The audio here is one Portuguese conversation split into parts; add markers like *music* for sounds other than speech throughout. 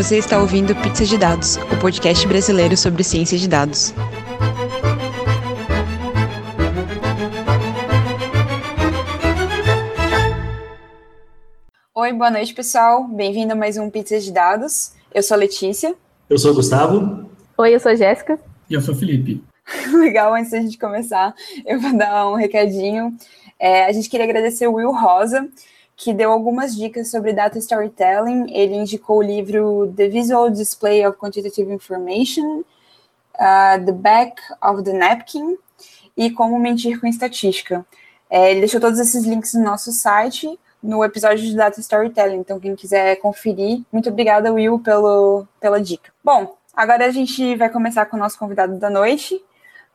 Você está ouvindo Pizza de Dados, o podcast brasileiro sobre ciência de dados. Oi, boa noite, pessoal. Bem-vindo a mais um Pizza de Dados. Eu sou a Letícia. Eu sou o Gustavo. Oi, eu sou a Jéssica. E eu sou o Felipe. *laughs* Legal, antes da gente começar, eu vou dar um recadinho. É, a gente queria agradecer o Will Rosa, que deu algumas dicas sobre data storytelling. Ele indicou o livro The Visual Display of Quantitative Information, uh, The Back of the Napkin e Como Mentir com Estatística. É, ele deixou todos esses links no nosso site, no episódio de Data Storytelling. Então, quem quiser conferir, muito obrigada, Will, pelo, pela dica. Bom, agora a gente vai começar com o nosso convidado da noite.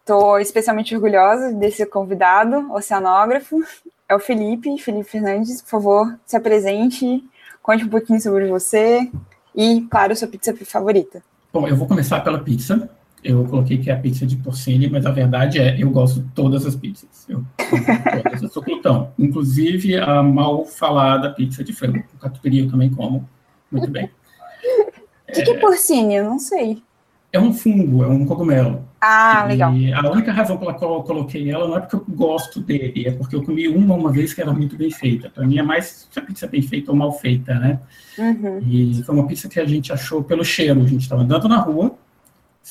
Estou especialmente orgulhosa desse convidado, oceanógrafo, é o Felipe, Felipe Fernandes. Por favor, se apresente, conte um pouquinho sobre você e, claro, sua pizza favorita. Bom, eu vou começar pela pizza. Eu coloquei que é a pizza de porcini, mas a verdade é, eu gosto de todas as pizzas. Eu, todas, eu sou glutão. Inclusive a mal falada pizza de frango. O catupiry eu também como. Muito bem. *laughs* O que, é, que é porcini? Eu não sei. É um fungo, é um cogumelo. Ah, e legal. A única razão pela qual eu coloquei ela não é porque eu gosto dele, é porque eu comi uma uma vez que era muito bem feita. Para mim é mais se a pizza é bem feita ou mal feita, né? Uhum. E foi uma pizza que a gente achou pelo cheiro. A gente estava andando na rua,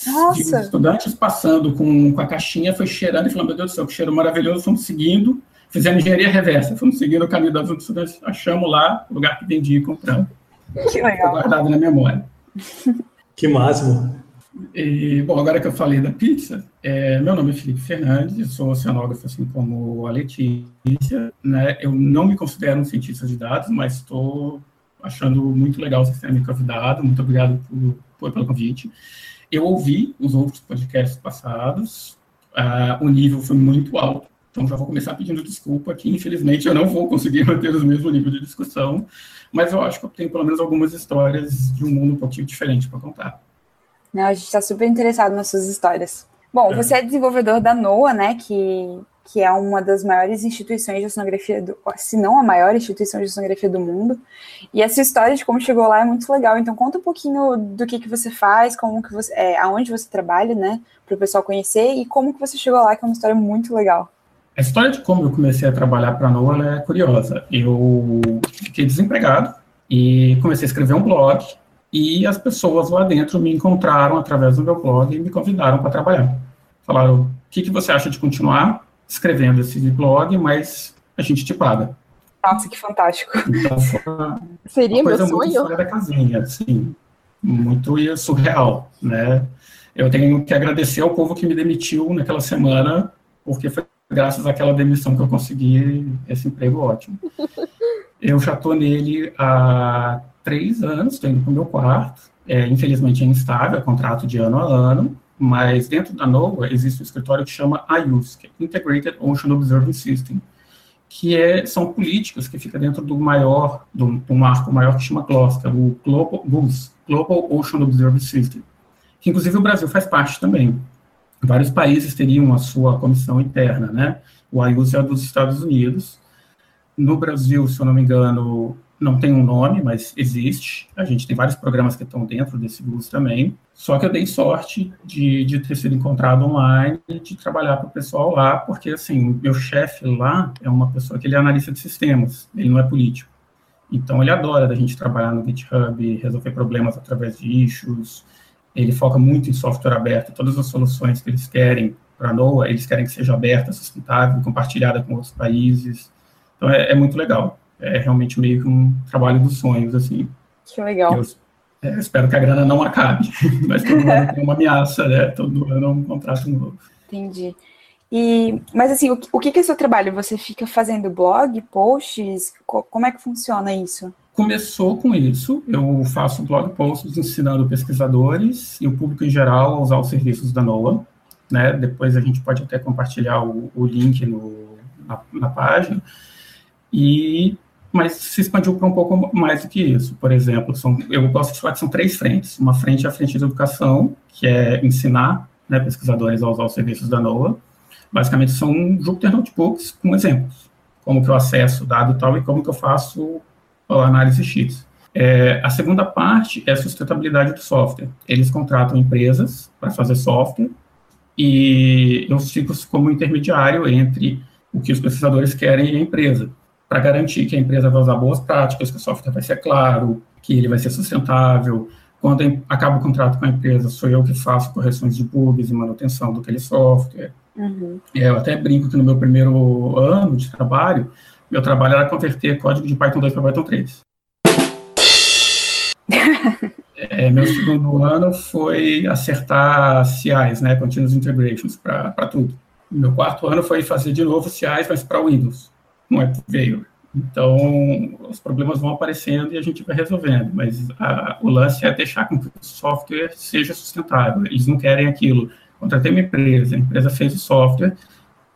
Nossa. estudantes passando com, com a caixinha, foi cheirando e falando: Meu Deus do céu, que cheiro maravilhoso. Fomos seguindo, fizemos engenharia reversa, fomos seguindo o caminho das estudantes, achamos lá o lugar que vendia e compramos. Que legal. guardado na memória. Que máximo. E, bom, agora que eu falei da pizza, é, meu nome é Felipe Fernandes, sou oceanógrafo, assim como a Letícia. Né? Eu não me considero um cientista de dados, mas estou achando muito legal vocês terem me convidado. Muito obrigado por, por, pelo convite. Eu ouvi os outros podcasts passados, uh, o nível foi muito alto, então já vou começar pedindo desculpa que, infelizmente, eu não vou conseguir *laughs* manter o mesmo nível de discussão, mas eu acho que eu tenho pelo menos algumas histórias de um mundo um pouquinho diferente para contar. Não, a gente está super interessado nas suas histórias. Bom, é. você é desenvolvedor da NOAA, né, que, que é uma das maiores instituições de oceanografia, do, se não a maior instituição de oceanografia do mundo. E essa história de como chegou lá é muito legal. Então conta um pouquinho do que, que você faz, como que você, é, aonde você trabalha, né, para o pessoal conhecer e como que você chegou lá, que é uma história muito legal. A história de como eu comecei a trabalhar para a NOAA é curiosa. Eu fiquei desempregado e comecei a escrever um blog e as pessoas lá dentro me encontraram através do meu blog e me convidaram para trabalhar. Falaram: o que, que você acha de continuar escrevendo esse blog, mas a gente te paga. Nossa, que fantástico. Então, *laughs* uma, Seria uma meu muito sonho. fora da casinha, assim, muito surreal, né? Eu tenho que agradecer ao povo que me demitiu naquela semana, porque foi graças àquela demissão que eu consegui esse emprego ótimo. *laughs* Eu já estou nele há três anos, estou indo para o meu quarto. É, infelizmente é instável, é contrato de ano a ano, mas dentro da NOAA existe um escritório que chama IUS, que é Integrated Ocean Observing System, que é, são políticas que fica dentro do maior, do, do marco maior que chama GLOS, que é o Global, Global Ocean Observing System, que inclusive o Brasil faz parte também. Vários países teriam a sua comissão interna, né? O IUS é dos Estados Unidos. No Brasil, se eu não me engano, não tem um nome, mas existe. A gente tem vários programas que estão dentro desse GUS também. Só que eu dei sorte de, de ter sido encontrado online e de trabalhar com o pessoal lá, porque, assim, meu chefe lá é uma pessoa que ele é analista de sistemas, ele não é político. Então, ele adora da gente trabalhar no GitHub, resolver problemas através de issues. Ele foca muito em software aberto. Todas as soluções que eles querem para a NOAA, eles querem que seja aberta, sustentável, compartilhada com outros países. Então, é, é muito legal é realmente meio que um trabalho dos sonhos, assim. Que legal. Eu, é, espero que a grana não acabe, *laughs* mas todo ano tem uma ameaça, né? Todo ano é um contrato novo. Entendi. E, mas assim, o, o que, que é seu trabalho? Você fica fazendo blog, posts? Co como é que funciona isso? Começou com isso. Eu faço blog posts ensinando pesquisadores e o público em geral a usar os serviços da NOAA. Né? Depois a gente pode até compartilhar o, o link no, na, na página. E mas se expandiu para um pouco mais do que isso. Por exemplo, são, eu gosto de falar que são três frentes. Uma frente é a frente de educação, que é ensinar né, pesquisadores a usar os serviços da NOAA. Basicamente, são Jupyter Notebooks com exemplos. Como que eu acesso dado tal e como que eu faço a análise X. É, a segunda parte é a sustentabilidade do software. Eles contratam empresas para fazer software e eu fico como intermediário entre o que os pesquisadores querem e a empresa, para garantir que a empresa vai usar boas práticas, que o software vai ser claro, que ele vai ser sustentável. Quando acaba o contrato com a empresa, sou eu que faço correções de bugs e manutenção do aquele software. Uhum. Eu até brinco que no meu primeiro ano de trabalho, meu trabalho era converter código de Python 2 para Python 3. *laughs* é, meu segundo ano foi acertar CIs, né, Continuous Integrations, para tudo. Meu quarto ano foi fazer de novo CIs, mas para Windows, não é veio. Então, os problemas vão aparecendo e a gente vai resolvendo, mas a, o lance é deixar com que o software seja sustentável. Eles não querem aquilo. Contratei uma empresa, a empresa fez o software,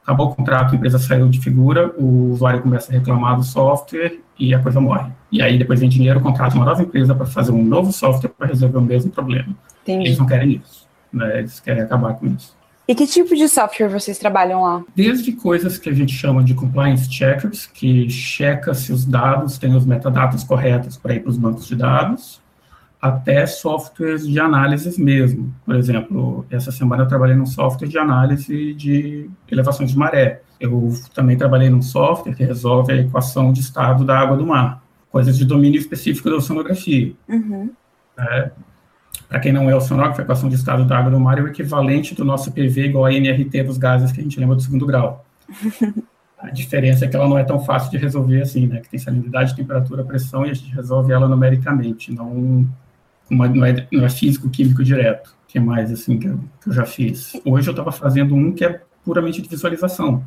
acabou o contrato, a empresa saiu de figura, o usuário começa a reclamar do software e a coisa morre. E aí depois vem dinheiro, contrata uma nova empresa para fazer um novo software para resolver o mesmo problema. Entendi. Eles não querem isso, né? eles querem acabar com isso. E que tipo de software vocês trabalham lá? Desde coisas que a gente chama de compliance checkers, que checa se os dados têm os metadados corretos para ir para os bancos de dados, até softwares de análise mesmo. Por exemplo, essa semana eu trabalhei num software de análise de elevações de maré. Eu também trabalhei num software que resolve a equação de estado da água do mar, coisas de domínio específico da oceanografia. Uhum. É, Para quem não é oceanógrafo, a equação de estado da água do mar é o equivalente do nosso PV igual a NRT dos gases que a gente lembra do segundo grau. *laughs* A diferença é que ela não é tão fácil de resolver assim, né? Que tem salinidade, temperatura, pressão e a gente resolve ela numericamente, não uma, não, é, não é físico químico direto, que é mais assim que eu, que eu já fiz. Hoje eu estava fazendo um que é puramente de visualização.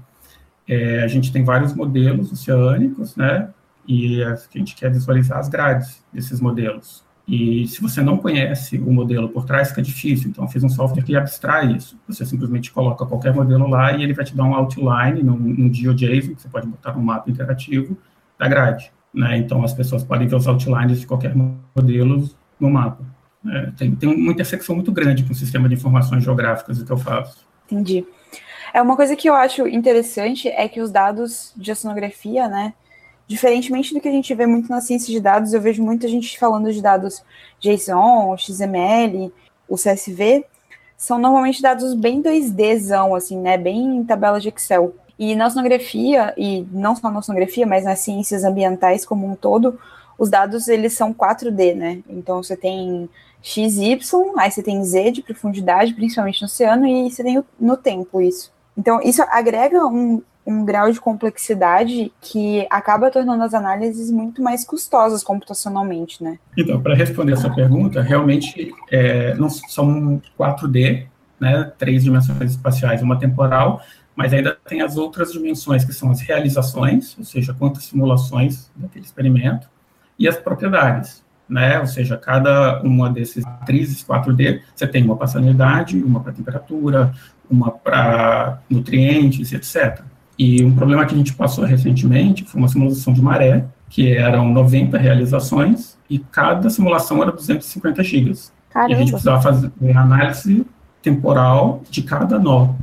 É, a gente tem vários modelos oceânicos, né? E a gente quer visualizar as grades desses modelos. E se você não conhece o modelo por trás, fica difícil. Então, eu fiz um software que abstrai isso. Você simplesmente coloca qualquer modelo lá e ele vai te dar um outline num, GeoJSON, que você pode botar no mapa interativo da grade. Né? Então, as pessoas podem ver os outlines de qualquer modelo no mapa. É, tem, tem uma intersecção muito grande com o sistema de informações geográficas que eu faço. Entendi. É uma coisa que eu acho interessante é que os dados de oceanografia, né, diferentemente do que a gente vê muito na ciência de dados, eu vejo muita gente falando de dados JSON, XML, o CSV, são normalmente dados bem 2Dzão, assim, né, bem em tabela de Excel. E na oceanografia, e não só na oceanografia, mas nas ciências ambientais como um todo, os dados eles são 4D, né? Então você tem XY, aí você tem Z de profundidade, principalmente no oceano, e você tem no tempo isso. Então isso agrega um, um grau de complexidade que acaba tornando as análises muito mais custosas computacionalmente, né? Então, para responder essa pergunta, realmente é, não são 4D, né, três dimensões espaciais, uma temporal, mas ainda tem as outras dimensões, que são as realizações, ou seja, quantas simulações daquele experimento, e as propriedades, né? Ou seja, cada uma desses matrizes 4D, você tem uma para sanidade, uma para temperatura, uma para nutrientes, etc. E um problema que a gente passou recentemente foi uma simulação de maré, que eram 90 realizações, e cada simulação era 250 gigas. Caramba. E a gente precisava fazer análise temporal de cada nó.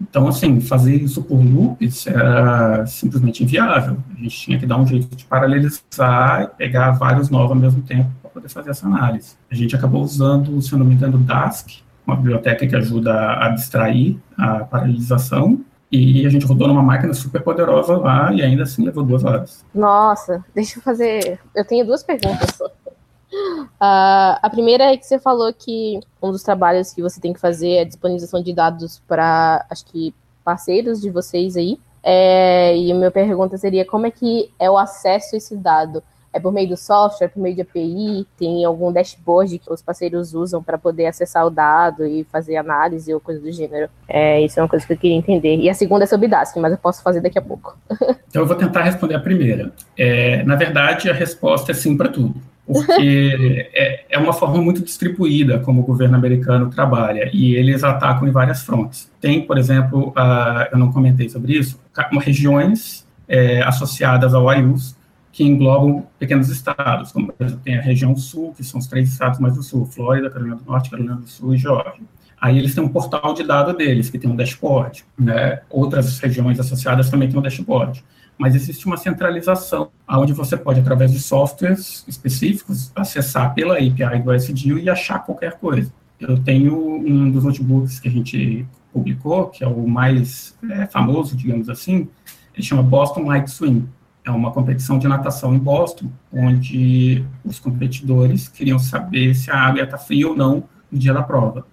Então, assim, fazer isso por loops era simplesmente inviável. A gente tinha que dar um jeito de paralelizar e pegar vários novos ao mesmo tempo para poder fazer essa análise. A gente acabou usando, se eu não me engano, Dask, uma biblioteca que ajuda a abstrair a paralelização, e a gente rodou numa máquina super poderosa lá e ainda assim levou duas horas. Nossa, deixa eu fazer. Eu tenho duas perguntas. Uh, a primeira é que você falou que um dos trabalhos que você tem que fazer é a disponibilização de dados para, acho que, parceiros de vocês aí. É, e a minha pergunta seria como é que é o acesso a esse dado? É por meio do software, por meio de API? Tem algum dashboard que os parceiros usam para poder acessar o dado e fazer análise ou coisa do gênero? É, isso é uma coisa que eu queria entender. E a segunda é sobre Dask, mas eu posso fazer daqui a pouco. *laughs* então eu vou tentar responder a primeira. É, na verdade, a resposta é sim para tudo porque *laughs* é, é, uma forma muito distribuída como o governo americano trabalha, e eles atacam em várias frontes. Tem, por exemplo, uh, eu não comentei sobre isso, regiões é, associadas ao AIUS, que englobam pequenos estados, como por exemplo, tem a região sul, que são os três estados mais do sul, Flórida, Carolina do Norte, Carolina do Sul e Geórgia. Aí eles têm um portal de dados deles, que tem um dashboard. Né? Outras regiões associadas também têm um dashboard. mas existe uma centralização, onde você pode, através de softwares específicos, acessar pela API do SDU e achar qualquer coisa. Eu tenho um dos notebooks que a gente publicou, que é o mais é, famoso, digamos assim, ele chama Boston Light Swim. É uma competição de natação em Boston, onde os competidores queriam saber se a água estar fria ou não no dia da prova.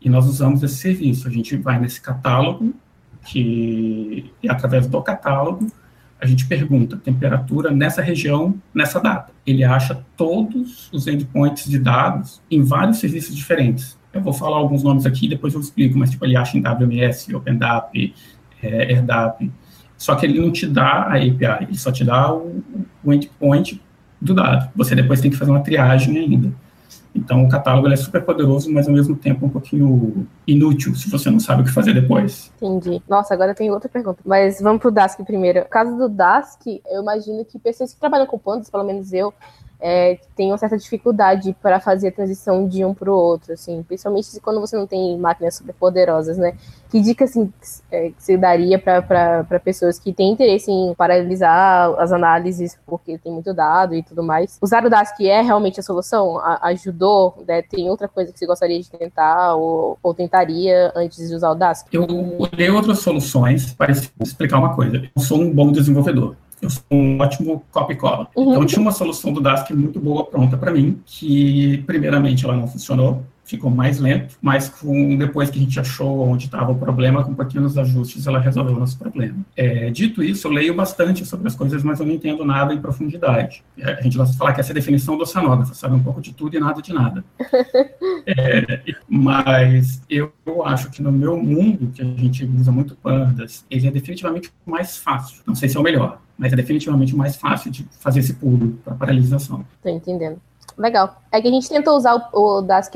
E nós usamos esse serviço. A gente vai nesse catálogo, que e através do catálogo a gente pergunta temperatura nessa região, nessa data. Ele acha todos os endpoints de dados em vários serviços diferentes. Eu vou falar alguns nomes aqui, depois eu explico, mas tipo, ele acha em WMS, OpenDAP, é, AirDAP, só que ele não te dá a API, ele só te dá o, o endpoint do dado. Você depois tem que fazer uma triagem ainda. Então, o catálogo é super poderoso, mas ao mesmo tempo um pouquinho inútil, se você não sabe o que fazer depois. Entendi. Nossa, agora eu tenho outra pergunta. Mas vamos pro Dask primeiro. No caso do Dask, eu imagino que pessoas que trabalham com pandas, pelo menos eu, é, uma certa dificuldade para fazer a transição de um para o outro, assim, principalmente quando você não tem máquinas super poderosas, né? Que dica assim, é, que você daria para pessoas que têm interesse em paralisar as análises porque tem muito dado e tudo mais? Usar o Dask é realmente a solução? A, ajudou? Né? Tem outra coisa que você gostaria de tentar ou, ou tentaria antes de usar o Dask? Eu olhei outras soluções para explicar uma coisa. Eu sou um bom desenvolvedor eu sou um ótimo copy cola. Uhum. Então tinha uma solução do Dask muito boa pronta para mim, que primeiramente ela não funcionou, ficou mais lento, mas com, depois que a gente achou onde estava o problema, com pequenos ajustes, ela resolveu o nosso problema. É, dito isso, eu leio bastante sobre as coisas, mas eu não entendo nada em profundidade. É, a gente gosta de falar que essa é a definição do oceanógrafo, sabe um pouco de tudo e nada de nada. *laughs* É, mas eu, eu acho que no meu mundo, que a gente usa muito pandas, ele é definitivamente mais fácil. Não sei se é o melhor, mas é definitivamente mais fácil de fazer esse pulo para paralisação. Estou entendendo. Legal. É que a gente tentou usar o, o Dask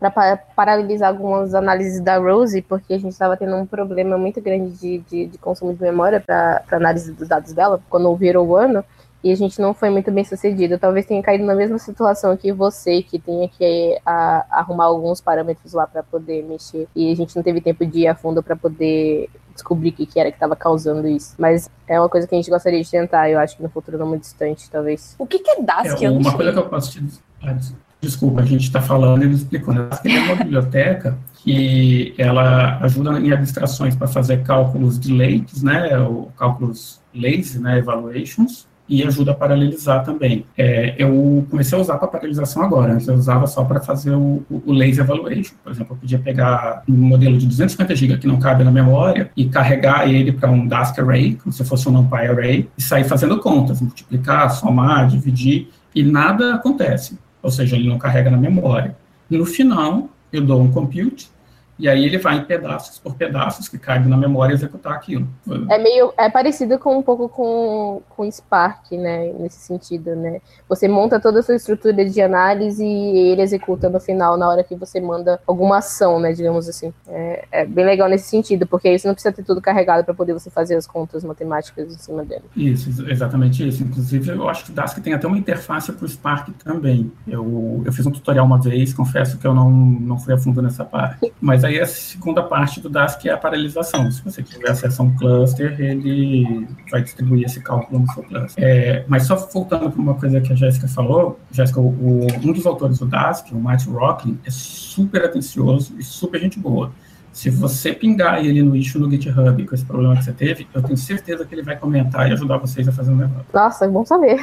para paralisar algumas análises da Rose, porque a gente estava tendo um problema muito grande de, de, de consumo de memória para análise dos dados dela, quando virou o ano e a gente não foi muito bem sucedido. Talvez tenha caído na mesma situação que você, que tenha que a, arrumar alguns parâmetros lá para poder mexer. E a gente não teve tempo de ir a fundo para poder descobrir o que, que era que estava causando isso. Mas é uma coisa que a gente gostaria de tentar, eu acho que no futuro não muito distante, talvez. O que, que é Dask? É, uma coisa que eu posso te dizer. Ah, desculpa, a gente está falando e não explicou. Né? Dask é uma biblioteca que ela ajuda em abstrações para fazer cálculos de lakes, né, ou cálculos lazy, né, evaluations, e ajuda a paralelizar também. É, eu comecei a usar para paralelização agora, antes eu usava só para fazer o, o, laser evaluation. Por exemplo, eu podia pegar um modelo de 250 GB que não cabe na memória e carregar ele para um Dask array, como se fosse um NumPy array, e sair fazendo contas, multiplicar, somar, dividir, e nada acontece. Ou seja, ele não carrega na memória. No final, eu dou um compute e aí ele vai em pedaços por pedaços que caibam na memória executar aquilo. É meio é parecido com um pouco com com Spark, né, nesse sentido, né? Você monta toda a sua estrutura de análise e ele executa no final na hora que você manda alguma ação, né, digamos assim. É, é bem legal nesse sentido, porque aí você não precisa ter tudo carregado para poder você fazer as contas matemáticas em cima dele. Isso, exatamente isso. Inclusive, eu acho que o Dask tem até uma interface para o Spark também. Eu, eu fiz um tutorial uma vez, confesso que eu não, não fui a fundo nessa parte, mas aí aí a segunda parte do Dask é a paralisação. Se você tiver acesso a um cluster, ele vai distribuir esse cálculo no seu cluster. É, mas só voltando para uma coisa que a Jéssica falou, Jéssica, um dos autores do Dask, o Matt Rocklin, é super atencioso e super gente boa. Se você pingar ele no issue no GitHub com esse problema que você teve, eu tenho certeza que ele vai comentar e ajudar vocês a fazer um negócio. Nossa, é bom saber.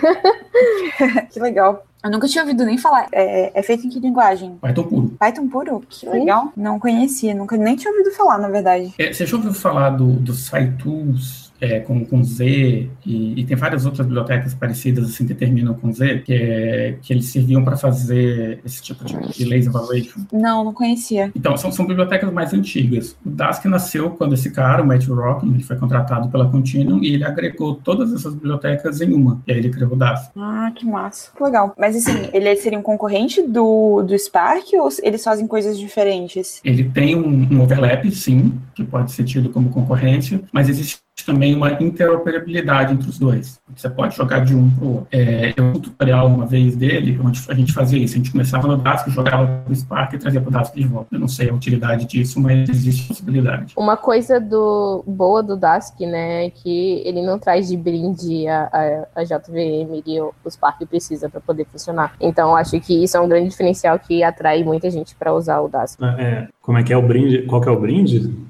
*laughs* que legal. Eu nunca tinha ouvido nem falar. É, é, feito em que linguagem? Python puro. Python puro? Que legal. Não conhecia, nunca nem tinha ouvido falar, na verdade. É, você já ouviu falar do, do SciTools? É, com, com Z, e, e, tem várias outras bibliotecas parecidas assim que terminam com Z, que, é, que eles serviam para fazer esse tipo de, de laser evaluation. Não, não conhecia. Então, são, são bibliotecas mais antigas. O Dask nasceu quando esse cara, o Matthew Rock, ele foi contratado pela Continuum e ele agregou todas essas bibliotecas em uma. E aí ele criou o Dask. Ah, que massa. Que legal. Mas assim, ele seria um concorrente do, do Spark ou eles fazem coisas diferentes? Ele tem um, um overlap, sim, que pode ser tido como concorrência, mas existe também uma interoperabilidade entre os dois. Você pode jogar de um para o outro. É, eu um tutorial uma vez dele, onde a gente fazia isso. A gente começava no Dask, jogava para o Spark e trazia para o Dask de volta. Eu não sei a utilidade disso, mas existe possibilidade. Uma coisa do, boa do Dask, né, é que ele não traz de brinde a, a, a JVM que o, o Spark precisa para poder funcionar. Então, acho que isso é um grande diferencial que atrai muita gente para usar o Dask. É, como é que é o brinde? Qual que é o brinde?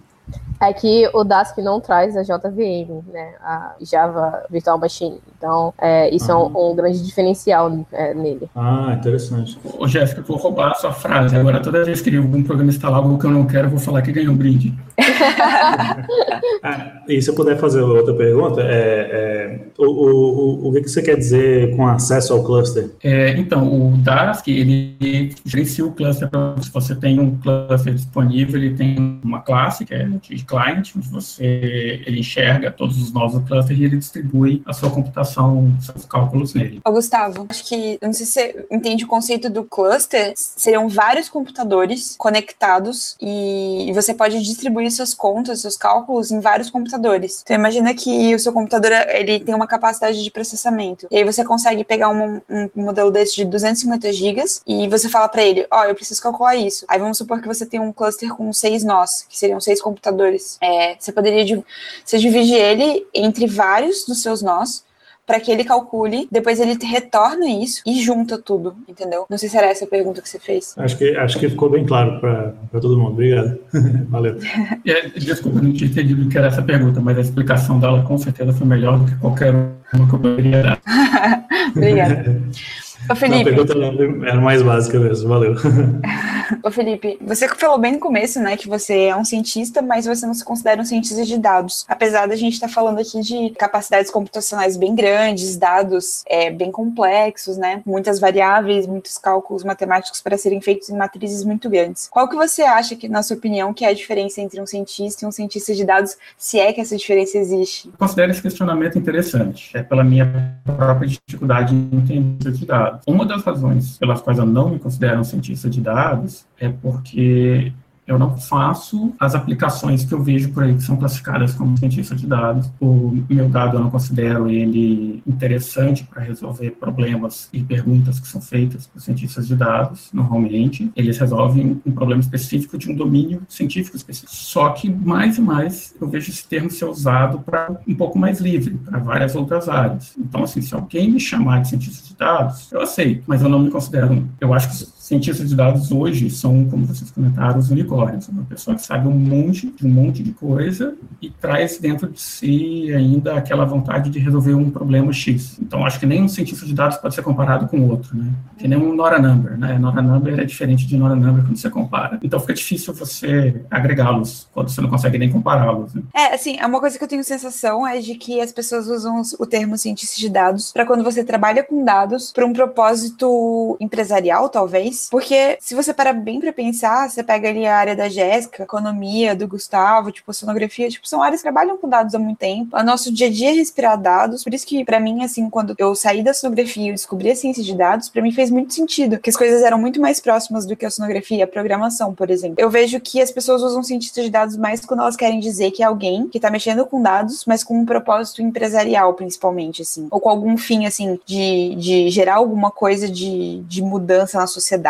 É que o Dask não traz a JVM, né, a Java Virtual Machine. Então, é, isso uhum. é um, um, grande diferencial é, nele. Ah, interessante. Ô, Jéssica, vou roubar a sua frase. Agora, toda vez que algum programa instalar algo que eu não quero, eu vou falar que ganhou um brinde. *laughs* ah, e se eu puder fazer outra pergunta, é, é o, o, o que você quer dizer com acesso ao cluster? É, então, o Dask, ele gerencia o cluster. Se você tem um cluster disponível, ele tem uma classe, que é de client, onde você ele enxerga todos os novos clusters e ele distribui a sua computação, seus cálculos nele. Ô, Gustavo, acho que, não sei se você entende o conceito do cluster, seriam vários computadores conectados e você pode distribuir suas contas, seus cálculos em vários computadores. Então, imagina que o seu computador, ele tem uma capacidade de processamento. E aí você consegue pegar um, um modelo desse de 250 gigas e você fala para ele, ó, oh, eu preciso calcular isso. Aí vamos supor que você tem um cluster com seis nós, que seriam seis computadores. É, você poderia você divide ele entre vários dos seus nós para que ele calcule, depois ele retorna isso e junta tudo, entendeu? Não sei se era essa a pergunta que você fez. Acho que, acho que ficou bem claro para todo mundo. Obrigado. *laughs* Valeu. É, desculpa, não tinha entendido que era essa pergunta, mas a explicação dela com certeza foi melhor do que qualquer uma que eu poderia dar. *laughs* Obrigada. Ô, Felipe. Não, a pergunta era mais básica mesmo, valeu. *laughs* Ô, Felipe, você falou bem no começo, né, que você é um cientista, mas você não se considera um cientista de dados. Apesar da gente estar tá falando aqui de capacidades computacionais bem grandes, dados é, bem complexos, né, muitas variáveis, muitos cálculos matemáticos para serem feitos em matrizes muito grandes. Qual que você acha que, na sua opinião, que é a diferença entre um cientista e um cientista de dados, se é que essa diferença existe? Eu considero esse questionamento interessante. É pela minha própria dificuldade em entender de dados. Uma das razões pelas quais eu não me considero um cientista de dados é porque eu não faço as aplicações que eu vejo por aí que são classificadas como cientista de dados. O meu dado eu não considero ele interessante para resolver problemas e perguntas que são feitas por cientistas de dados, normalmente. Eles resolvem um problema específico de um domínio científico específico. Só que mais e mais eu vejo esse termo ser usado para um pouco mais livre, para várias outras áreas. Então, assim, se alguém me chamar de cientista de dados, eu aceito, mas eu não me considero. Eu acho que cientistas de dados hoje são, como vocês comentaram, os unicórnios. Uma pessoa que sabe um monte, um monte de coisa e traz dentro de si ainda aquela vontade de resolver um problema X. Então, acho que nem um cientista de dados pode ser comparado com outro, né? Que nem um Nora Number, né? Nora Number é diferente de Nora Number quando você compara. Então, fica difícil você agregá-los quando você não consegue nem compará-los. Né? É, assim, é uma coisa que eu tenho sensação é de que as pessoas usam o termo cientista de dados para quando você trabalha com dados para um propósito empresarial, talvez, porque se você parar bem para pensar, você pega ali a área da Jéssica, economia, do Gustavo, tipo, sonografia, tipo, são áreas que trabalham com dados há muito tempo. O nosso dia a dia é respirar dados, por isso que para mim, assim, quando eu saí da sonografia e descobri a ciência de dados, para mim fez muito sentido, que as coisas eram muito mais próximas do que a sonografia, a programação, por exemplo. Eu vejo que as pessoas usam cientista de dados mais quando elas querem dizer que é alguém que tá mexendo com dados, mas com um propósito empresarial, principalmente, assim, ou com algum fim, assim, de, de gerar alguma coisa de, de mudança na sociedade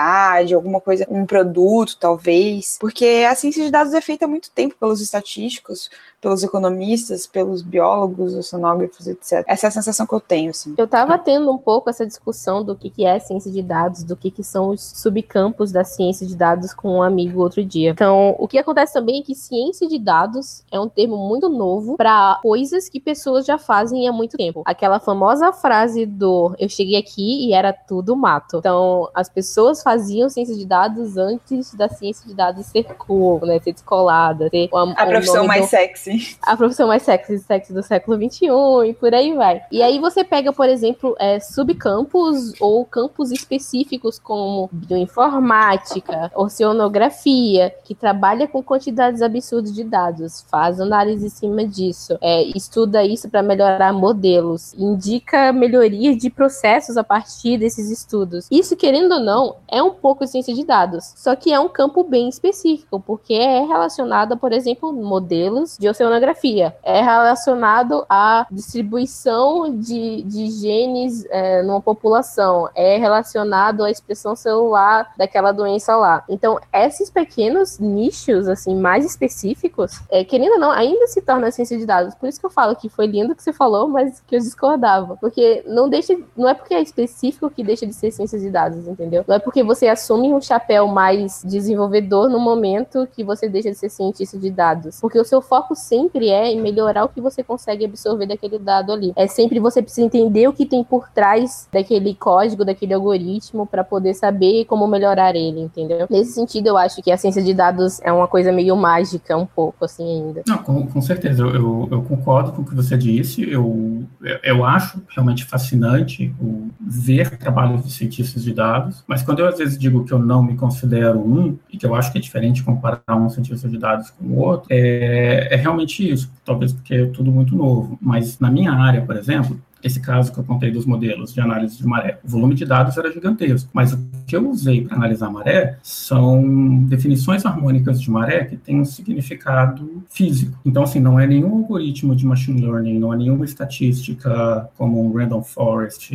alguma coisa, um produto, talvez. Porque a ciência de dados é feita há muito tempo pelos estatísticos, pelos economistas, pelos biólogos, oceanógrafos, etc. Essa é a sensação que eu tenho, assim. Eu estava tendo um pouco essa discussão do que, que é ciência de dados, do que, que são os subcampos da ciência de dados com um amigo outro dia. Então, o que acontece também é que ciência de dados é um termo muito novo para coisas que pessoas já fazem há muito tempo. Aquela famosa frase do eu cheguei aqui e era tudo mato. Então, as pessoas faziam ciência de dados antes da ciência de dados ser cool, né, ser descolada, ser a, a profissão mais do... sexy. A profissão mais sexy, sexy do século XXI e por aí vai. E aí você pega, por exemplo, é, subcampos ou campos específicos como bioinformática, oceanografia, que trabalha com quantidades absurdas de dados, faz análise em cima disso, é, estuda isso para melhorar modelos, indica melhoria de processos a partir desses estudos. Isso, querendo ou não, é é um pouco ciência de dados, só que é um campo bem específico, porque é relacionado, por exemplo, modelos de oceanografia, é relacionado à distribuição de, de genes é, numa população, é relacionado à expressão celular daquela doença lá. Então, esses pequenos nichos, assim, mais específicos, é, querendo ou não, ainda se torna ciência de dados. Por isso que eu falo que foi lindo que você falou, mas que eu discordava. Porque não deixa, não é porque é específico que deixa de ser ciência de dados, entendeu? Não é porque você assume um chapéu mais desenvolvedor no momento que você deixa de ser cientista de dados. Porque o seu foco sempre é em melhorar o que você consegue absorver daquele dado ali. É sempre você precisa entender o que tem por trás daquele código, daquele algoritmo, para poder saber como melhorar ele, entendeu? Nesse sentido, eu acho que a ciência de dados é uma coisa meio mágica, um pouco, assim, ainda. Não, com, com certeza, eu, eu, eu, concordo com o que você disse, eu, eu acho realmente fascinante o, ver trabalhos de cientistas de dados, mas quando eu às vezes digo que eu não me considero um, e que eu acho que é diferente comparar um cientista de dados com o outro, é, é realmente isso, talvez porque é tudo muito novo, mas na minha área, por exemplo, esse caso que eu contei dos modelos de análise de maré. O volume de dados era gigantesco, mas o que eu usei para analisar maré são definições harmônicas de maré que têm um significado físico. Então, assim, não é nenhum algoritmo de machine learning, não é nenhuma estatística como um random forest,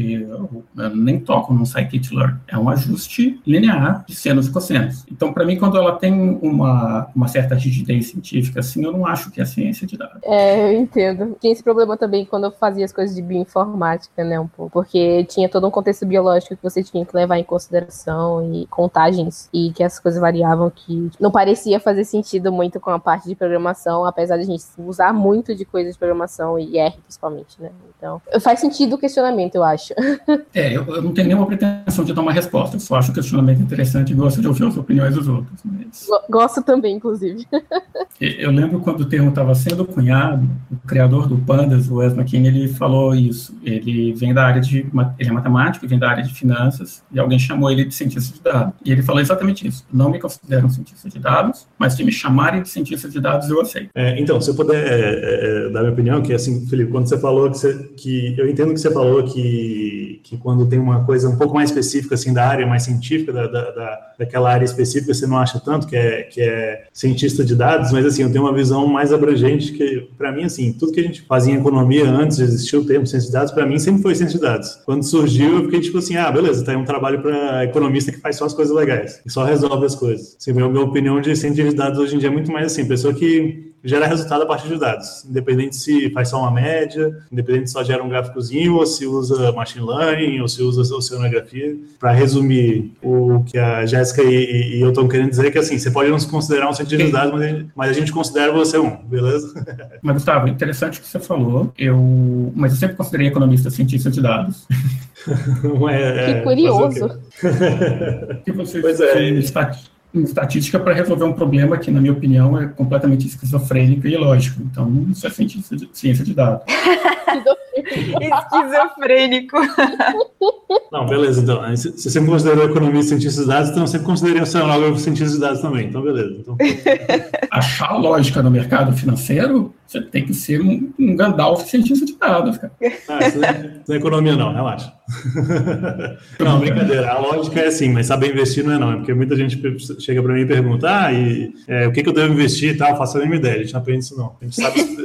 nem toco num scikit-learn. É um ajuste linear de senos e cossenos. Então, para mim, quando ela tem uma, uma certa rigidez científica, assim, eu não acho que é ciência de dados. É, eu entendo. Tinha esse problema também quando eu fazia as coisas de bioinformática informática, né, um pouco, porque tinha todo um contexto biológico que você tinha que levar em consideração e contagens e que as coisas variavam que não parecia fazer sentido muito com a parte de programação, apesar de a gente usar muito de coisas de programação e R principalmente, né? Então, faz sentido o questionamento, eu acho. *laughs* É, eu, eu não tenho nenhuma pretensão de dar uma resposta, eu só acho o questionamento interessante e gosto de ouvir as opiniões dos outros. Mas... Gosto também, inclusive. *laughs* Eu lembro quando o termo estava sendo cunhado, o criador do Pandas, o Wes McKinney, ele falou isso Ele vem da área de. Ele é matemático, vem da área de finanças, e alguém chamou ele de cientista de dados. E ele falou exatamente isso. Não me considero um cientista de dados, mas se me chamarem de cientista de dados, eu aceito. É, então, se eu puder é, é, é dar minha opinião, que assim, Felipe, quando você falou que, você, que eu entendo que você falou que, que quando tem uma coisa um pouco mais específica, assim, da área mais científica, da, da, da daquela área específica, você não acha tanto que é, que é cientista de dados, mas assim, eu tenho uma visão mais abrangente que, para mim, assim, tudo que a gente fazia em economia antes de existir o termo ciência dados, para mim sempre foi ciência de dados. Quando surgiu, eu fiquei tipo assim, ah, beleza, tá aí um trabalho para economista que faz só as coisas legais, e só resolve as coisas. Assim, minha, minha opinião de ciência de dados hoje em dia é muito mais assim, pessoa que gera resultado a partir de dados, independente se faz só uma média, independente se só gera um gráficozinho, ou se usa machine learning, ou se usa oceanografia. Para resumir, o que a Jéssica e, e, eu estão querendo dizer é que assim, você pode não se considerar um cientista de dados, mas a, gente, mas a gente considera você um, beleza? *laughs* Mas, Gustavo, interessante o que você falou, eu, mas eu sempre considerei economista cientista de dados. *laughs* é, que curioso. *laughs* que você pois é. Está estatística para resolver um problema que, na minha opinião, é completamente esquizofrênico e ilógico. Então, isso é ciência de, ciência de dados. *laughs* Esquizofrênico. Não, beleza. Então, se você sempre considerou economia e cientista de dados, então eu sempre considerei o oceanógrafo cientista de dados também. Então, beleza. Então... *laughs* Achar lógica no mercado financeiro você tem que ser um, um Gandalf cientista de dados, cara. Ah, isso não, é, isso não é economia, não, relaxa. *laughs* não, brincadeira. A lógica é assim, mas saber investir não é não. É porque muita gente chega para mim e pergunta: ah, e, é, o que, que eu devo investir e tal? Eu faço a mesma ideia. A gente não aprende isso, não. A gente sabe,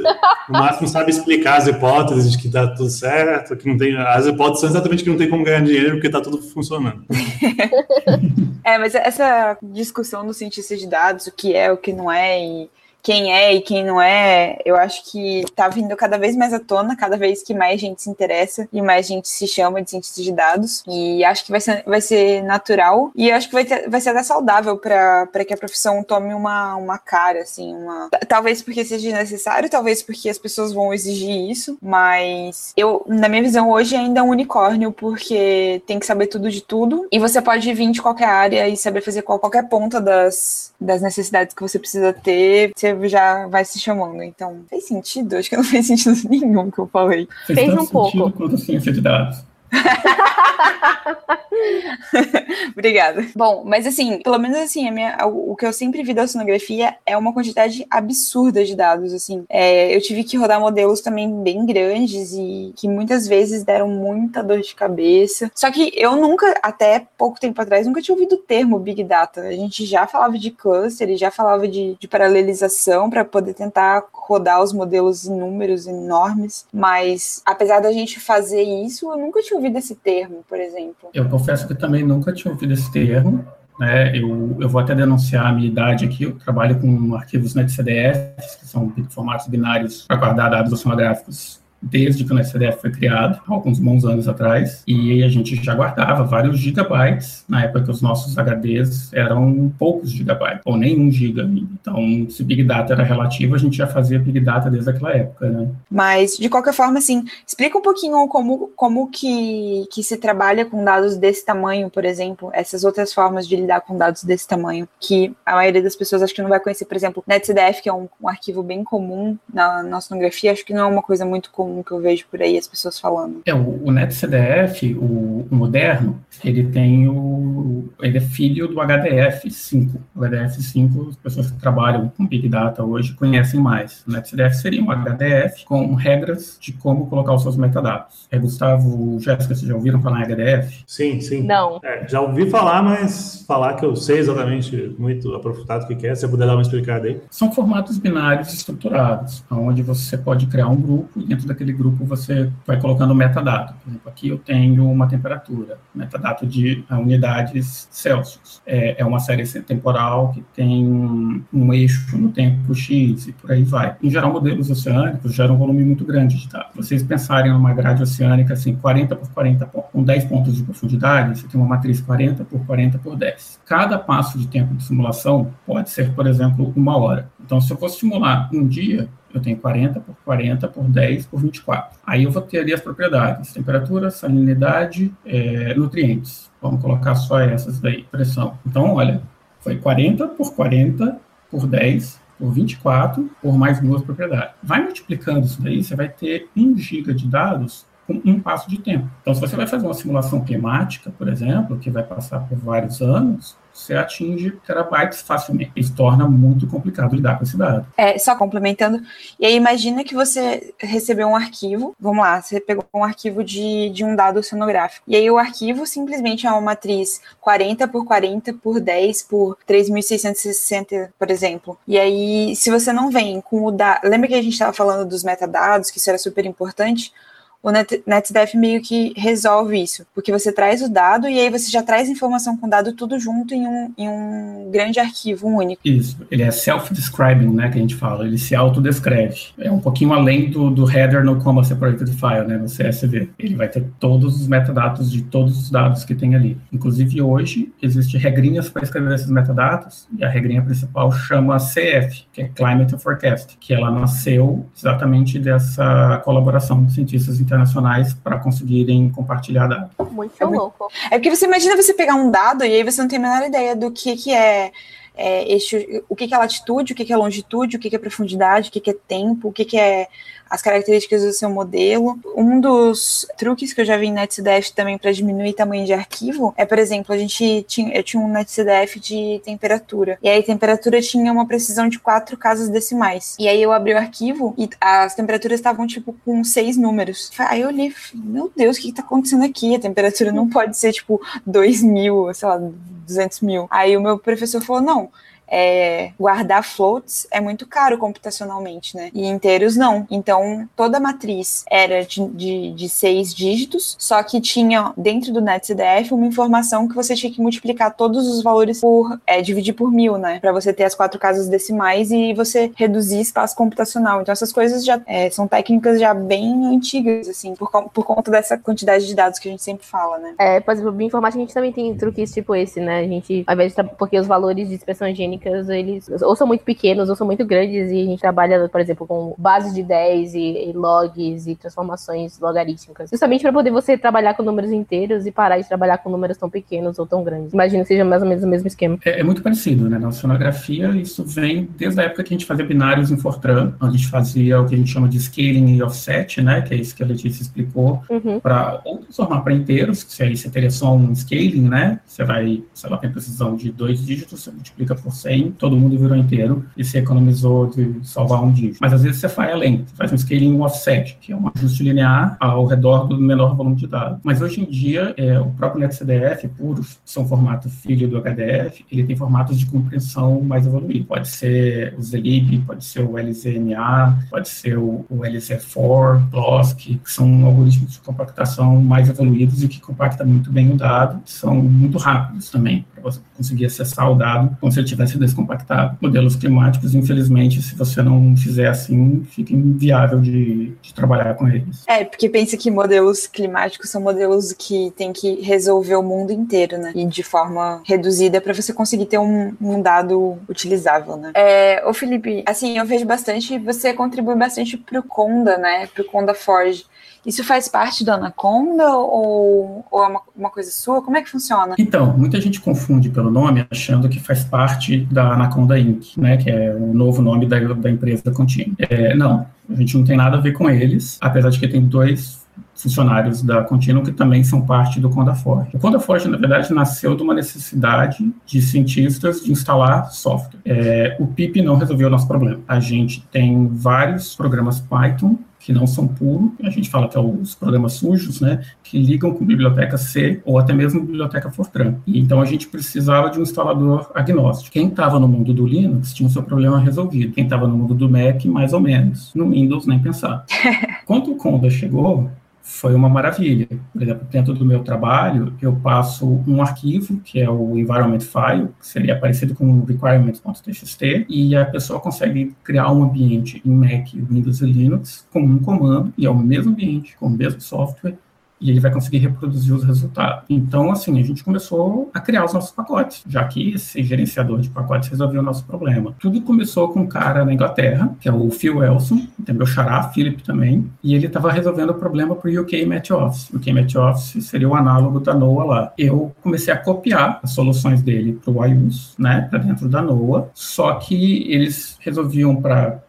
no máximo, sabe explicar as hipóteses de que tá tudo certo, que não tem. As hipóteses são exatamente que não tem como ganhar dinheiro porque tá tudo funcionando. *laughs* é, mas essa discussão do cientista de dados, o que é, o que não é, e quem é e quem não é, eu acho que tá vindo cada vez mais à tona, cada vez que mais gente se interessa e mais gente se chama de cientista de dados. E acho que vai ser, vai ser natural e acho que vai, ter, vai ser até saudável para que a profissão tome uma, uma cara, assim, uma. Talvez porque seja necessário, talvez porque as pessoas vão exigir isso, mas eu, na minha visão, hoje ainda é um unicórnio, porque tem que saber tudo de tudo e você pode vir de qualquer área e saber fazer qualquer ponta das, das necessidades que você precisa ter. Você já vai se chamando. Então, fez sentido? Acho que não *laughs* fez sentido nenhum que eu falei. Fez, fez um pouco. quanto ciência de dados. *laughs* Obrigada. Bom, mas assim, pelo menos assim, minha, o, o, que eu sempre vi da oceanografia é uma quantidade absurda de dados, assim. É, eu tive que rodar modelos também bem grandes e que muitas vezes deram muita dor de cabeça. Só que eu nunca, até pouco tempo atrás, nunca tinha ouvido o termo Big Data. A gente já falava de cluster e já falava de, de paralelização para poder tentar rodar os modelos em números enormes, mas apesar da gente fazer isso, eu nunca tinha ouvido esse termo, por exemplo. Eu confesso que também nunca tinha ouvido esse termo. Né? Eu, eu vou até denunciar a minha idade aqui. Eu trabalho com arquivos NetCDF, que são formatos binários para guardar dados oceanográficos desde que o NetCDF foi criado, alguns bons anos atrás, e a gente já guardava vários gigabytes, na época que os nossos HDs eram poucos gigabytes, ou nem um giga. Então, se Big Data era relativo, a gente já fazia Big Data desde aquela época, né? Mas, de qualquer forma, assim, explica um pouquinho como, como que, que se trabalha com dados desse tamanho, por exemplo, essas outras formas de lidar com dados desse tamanho, que a maioria das pessoas acho que não vai conhecer, por exemplo, NetCDF, que é um, um arquivo bem comum na, na sonografia, acho que não é uma coisa muito comum comum que eu vejo por aí as pessoas falando. É, o, o NetCDF, o, o, moderno, ele tem o. ele é filho do HDF5. O HDF5, as pessoas que trabalham com Big Data hoje conhecem mais. O NetCDF seria um HDF com regras de como colocar os seus metadados. É, Gustavo, Jéssica, vocês já ouviram falar em HDF? Sim, sim. Não. É, já ouvi falar, mas falar que eu sei exatamente muito aprofundado o que é, se você puder dar uma explicada aí. São formatos binários estruturados, onde você pode criar um grupo e dentro daquele grupo você vai colocando metadado. Por exemplo, aqui eu tenho uma temperatura, metadado de unidades Celsius. É, é uma série temporal que tem um, um, eixo no tempo X e por aí vai. Em geral, modelos oceânicos geram um volume muito grande de dados. Vocês pensarem numa grade oceânica assim, 40 por 40 com 10 pontos de profundidade, você tem uma matriz 40 por 40 por 10. Cada passo de tempo de simulação pode ser, por exemplo, uma hora. Então, se eu for simular um dia, eu tenho 40 por 40 por 10 por 24. Aí eu vou ter ali as propriedades, temperatura, salinidade, é, nutrientes. Vamos colocar só essas daí, pressão. Então, olha, foi 40 por 40 por 10 por 24 por mais duas propriedades. Vai multiplicando isso daí, você vai ter 1 giga de dados com um passo de tempo. Então, se você vai fazer uma simulação climática, por exemplo, que vai passar por vários anos, você atinge terabytes facilmente. Isso torna muito complicado lidar com esse dado. É, só complementando, e aí imagina que você recebeu um arquivo, vamos lá, você pegou um arquivo de, de um dado oceanográfico, e aí o arquivo simplesmente é uma matriz 40 por 40 por 10 por 3.660, por exemplo. E aí, se você não vem com o dado... Lembra que a gente estava falando dos metadados, que isso era super importante? O Net, NetDef meio que resolve isso, porque você traz o dado e aí você já traz informação com o dado tudo junto em um, em um grande arquivo único. Isso, ele é self-describing, né, que a gente fala, ele se autodescreve. É um pouquinho além do, do header no comma separated file, né, no CSV. Ele vai ter todos os metadados de todos os dados que tem ali. Inclusive hoje existem regrinhas para escrever esses metadados e a regrinha principal chama CF, que é Climate Forecast, que ela nasceu exatamente dessa colaboração de cientistas internacionais para conseguirem compartilhar dados. Muito é louco. É porque você imagina você pegar um dado e aí você não tem a menor ideia do que, que é, é este, o que, que é latitude, o que, que é longitude, o que, que é profundidade, o que, que é tempo, o que, que é as características do seu modelo. Um dos truques que eu já vi em NetCDF também para diminuir tamanho de arquivo é, por exemplo, a gente tinha, eu tinha um NetCDF de temperatura. E aí a temperatura tinha uma precisão de quatro casas decimais. E aí eu abri o arquivo e as temperaturas estavam tipo com seis números. Aí eu li, meu Deus, o que, está acontecendo aqui? A temperatura não pode ser tipo dois mil, sei lá, 200 mil. Aí o meu professor falou: não, é, guardar floats é muito caro computacionalmente, né? E inteiros não. Então, toda a matriz era de, de, de seis dígitos, só que tinha dentro do NetCDF uma informação que você tinha que multiplicar todos os valores por, é, dividir por mil, né? Para você ter as quatro casas decimais e você reduzir espaço computacional. Então, essas coisas já é, são técnicas já bem antigas, assim, por, por conta dessa quantidade de dados que a gente sempre fala, né? É, por exemplo, bioinformática a gente também tem truques tipo esse, né? A gente, ao invés de, porque os valores de expressão higiênica técnicas, eles ou são muito pequenos ou são muito grandes e a gente trabalha, por exemplo, com bases de 10 e, e logs e transformações logarítmicas. Justamente para poder você trabalhar com números inteiros e parar de trabalhar com números tão pequenos ou tão grandes. Imagino que seja mais ou menos o mesmo esquema. É, é muito parecido, né? Na sonografia, isso vem desde a época que a gente fazia binários em Fortran, onde a gente fazia o que a gente chama de scaling e offset, né? Que é isso que a Letícia explicou, uhum. para ou transformar para inteiros, que aí você teria só um scaling, né? Você vai, se ela tem precisão de dois dígitos, você multiplica por 100, todo mundo virou inteiro e você economizou de salvar um dígito. Mas às vezes você vai além, você faz um scaling offset, que é um ajuste linear ao redor do menor volume de dados. Mas hoje em dia, é, o próprio NetCDF, puro, são formato filho do HDF, ele tem formatos de compreensão mais evoluído. Pode ser o ZLib, pode ser o LZNA, pode ser o, o LZ4, BLOSC, que são algoritmos de compactação mais evoluídos e que compactam muito bem o dado, são muito rápidos também, você conseguir acessar o dado como se ele tivesse descompactado. Modelos climáticos, infelizmente, se você não fizer assim, fica inviável de, de trabalhar com eles. É, porque pensa que modelos climáticos são modelos que tem que resolver o mundo inteiro, né? E de forma reduzida para você conseguir ter um, um dado utilizável, né? É, ô Felipe, assim, eu vejo bastante, você contribui bastante pro Conda, né? Pro Conda Forge. Isso faz parte da Anaconda ou, ou é uma, uma, coisa sua? Como é que funciona? Então, muita gente confunde pelo nome achando que faz parte da Anaconda Inc., né, que é o novo nome da, da empresa contínua. É, não, a gente não tem nada a ver com eles, apesar de que tem dois funcionários da Continuum que também são parte do Condaforge. O Condaforge, na verdade, nasceu de uma necessidade de cientistas de instalar software. É, o PIP não resolveu o nosso problema. A gente tem vários programas Python que não são puros, a gente fala que é os programas sujos, né, que ligam com biblioteca C ou até mesmo biblioteca Fortran. E, então a gente precisava de um instalador agnóstico. Quem estava no mundo do Linux tinha o seu problema resolvido. Quem estava no mundo do Mac, mais ou menos. No Windows, nem pensar. *laughs* Quando o Conda chegou, foi uma maravilha. Por exemplo, dentro do meu trabalho, eu passo um arquivo, que é o environment file, que seria parecido com o requirements.txt, e a pessoa consegue criar um ambiente em Mac, Windows e Linux com um comando, e é o mesmo ambiente, com o mesmo software, e ele vai conseguir reproduzir os resultados. Então, assim, a gente começou a criar os nossos pacotes, já que esse gerenciador de pacotes resolveu o nosso problema. Tudo começou com um cara na Inglaterra, que é o Phil Elson, tem meu xará, Philip também, e ele estava resolvendo o problema para o UK Match Office. O UK Match Office seria o análogo da NOAA lá. Eu comecei a copiar as soluções dele para o iUse, né, para dentro da NOAA, só que eles resolviam para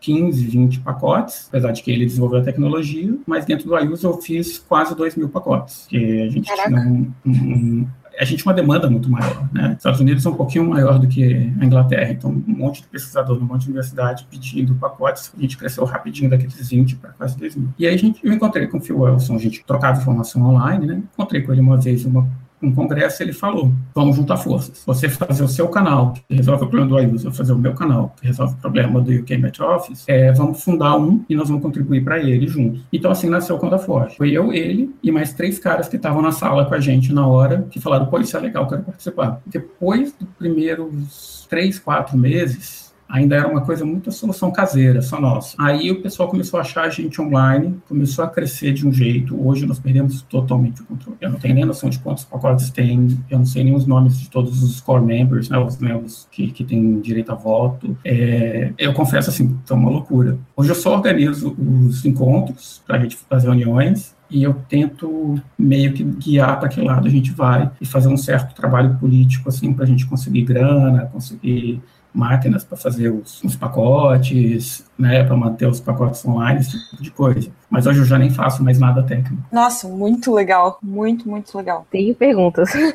15, 20 pacotes, apesar de que ele desenvolveu a tecnologia, mas dentro do iUse eu fiz quase quase 2 mil pacotes, que a gente Caraca. tinha um, um, a gente tinha uma demanda muito maior, né? Os Estados Unidos é um pouquinho maior do que a Inglaterra, então um monte de pesquisador, um monte de universidade pedindo pacotes, a gente cresceu rapidinho daqueles 20 para quase 2 mil. E aí a gente, eu encontrei com o Phil Wilson, a gente trocava informação online, né? Encontrei com ele uma vez uma um congresso, ele falou: vamos juntar forças. Você fazer o seu canal, que resolve o problema do iUse, eu fazer o meu canal, que resolve o problema do UK Match Office, é, vamos fundar um e nós vamos contribuir para ele juntos. Então, assim nasceu o Conda Forte. Foi eu, ele e mais três caras que estavam na sala com a gente na hora, que falaram: pô, isso é legal, quero participar. Depois dos primeiros três, quatro meses, ainda era uma coisa muito solução caseira, só nossa. Aí o pessoal começou a achar a gente online, começou a crescer de um jeito. Hoje nós perdemos totalmente o controle. Eu não tenho nem noção de quantos pacotes tem, eu não sei nem os nomes de todos os core members, né, os membros que, que têm direito a voto. É, eu confesso assim, é uma loucura. Hoje eu só organizo os encontros para a gente fazer reuniões, e eu tento meio que guiar para que lado a gente vai e fazer um certo trabalho político assim para a gente conseguir grana, conseguir máquinas para fazer os, os, pacotes, né, para manter os pacotes online, esse tipo de coisa. Mas hoje eu já nem faço mais nada técnico. Nossa, muito legal, muito, muito legal. Tenho perguntas. uh,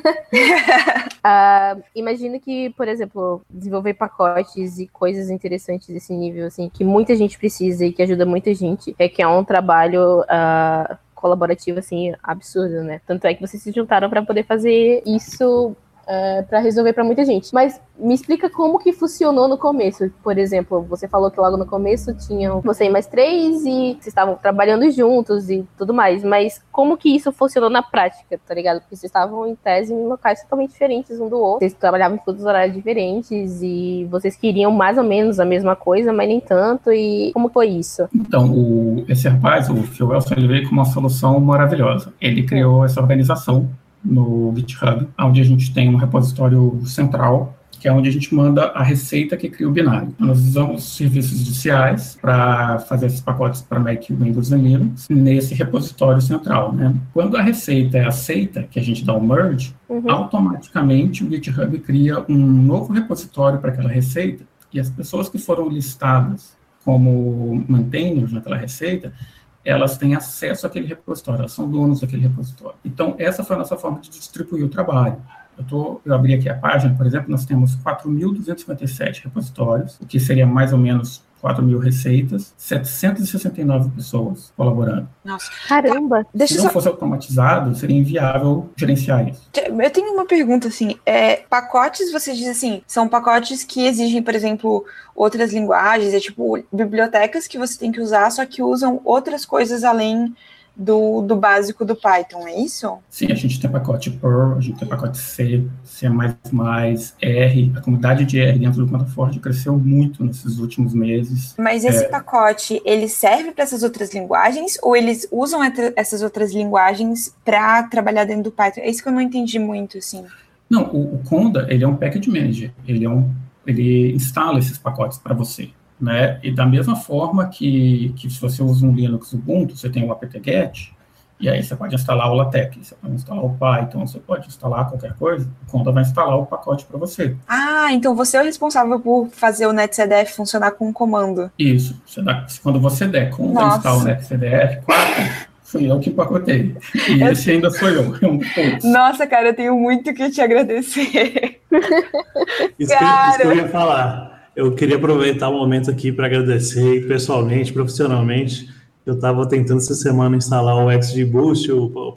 *laughs* imagino que, por exemplo, desenvolver pacotes e coisas interessantes desse nível, assim, que muita gente precisa e que ajuda muita gente, é que é um trabalho uh, colaborativo, assim, absurdo, né? Tanto é que vocês se juntaram para poder fazer isso é, para resolver para muita gente. Mas me explica como que funcionou no começo. Por exemplo, você falou que logo no começo tinham você e mais três e vocês estavam trabalhando juntos e tudo mais. Mas como que isso funcionou na prática, tá ligado? Porque vocês estavam em tese em locais totalmente diferentes um do outro. Vocês trabalhavam em todos horários diferentes e vocês queriam mais ou menos a mesma coisa, mas nem tanto. E como foi isso? Então, o, esse rapaz, o Phil Wilson, ele veio com uma solução maravilhosa. Ele criou essa organização no GitHub, onde a gente tem um repositório central que é onde a gente manda a receita que cria o binário. Então, nós usamos serviços judiciais para fazer esses pacotes para Mac, Windows e Linux nesse repositório central. Né? Quando a receita é aceita, que a gente dá o um merge, uhum. automaticamente o GitHub cria um novo repositório para aquela receita e as pessoas que foram listadas como maintainers naquela receita, elas têm acesso àquele repositório, elas são donos daquele repositório. Então, essa foi a nossa forma de distribuir o trabalho. Eu, tô, eu abri aqui a página, por exemplo, nós temos 4.257 repositórios, o que seria mais ou menos 4 mil receitas, 769 pessoas colaborando. Nossa. Caramba! Deixa Se não só... fosse automatizado, seria inviável gerenciar isso. Eu tenho uma pergunta, assim, é, pacotes, você diz assim, são pacotes que exigem, por exemplo, outras linguagens, é tipo bibliotecas que você tem que usar, só que usam outras coisas além do, do básico do Python, é isso? Sim, a gente tem pacote Perl, a gente tem pacote C, C++, R. A comunidade de R dentro do Contafort cresceu muito nesses últimos meses. Mas esse é... pacote, ele serve para essas outras linguagens ou eles usam essas outras linguagens para trabalhar dentro do Python? É isso que eu não entendi muito, assim. Não, o, o Conda, ele é um package manager. Ele é um ele instala esses pacotes para você. Né? E da mesma forma que, que se você usa um Linux Ubuntu, você tem o apt-get, e aí você pode instalar o LaTeX, você pode instalar o Python, você pode instalar qualquer coisa, o Conda vai instalar o pacote para você. Ah, então você é o responsável por fazer o NetCDF funcionar com um comando. Isso. Você dá, quando você der Conda Nossa. instala o NetCDF 4, *laughs* fui eu que empacotei. E eu... esse ainda sou eu. É Nossa, cara, eu tenho muito que te agradecer. *laughs* isso, cara... que, isso que eu ia falar eu queria aproveitar o momento aqui para agradecer pessoalmente, profissionalmente. Eu estava tentando essa semana instalar o XGBoost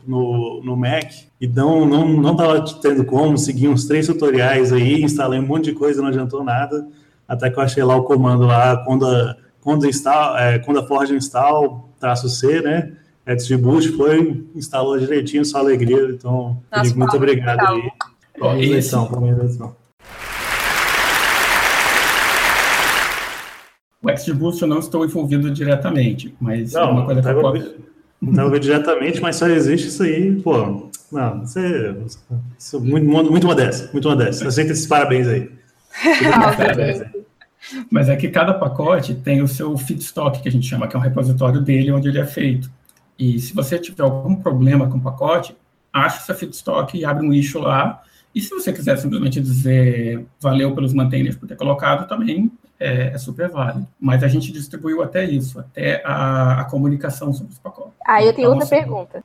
no, no Mac e não não não estava tendo como, seguir uns três tutoriais aí, instalei um monte de coisa, não adiantou nada, até que eu achei lá o comando lá, quando a, quando install, é, quando a Forge install, traço C, né? XGBoost foi, instalou direitinho, só alegria, então, Nossa, muito obrigado aí. Boa eleição, boa O XGBoost eu não estou envolvido diretamente, mas não, é uma coisa que eu posso... Não envolvido diretamente, mas só existe isso aí, pô. Não, você, você muito, muito modesto, muito modesto. Aceita esses parabéns aí. *laughs* parabéns aí. Mas é que cada pacote tem o seu feedstock, que a gente chama, que é um repositório dele onde ele é feito. E se você tiver algum problema com o pacote, acha essa feedstock e abre um issue lá. E se você quiser simplesmente dizer valeu pelos maintainers por ter colocado, também é, é, super válido. Mas a gente distribuiu até isso, até a, a comunicação sobre os pacotes. Ah, eu tenho então, outra assim, pergunta.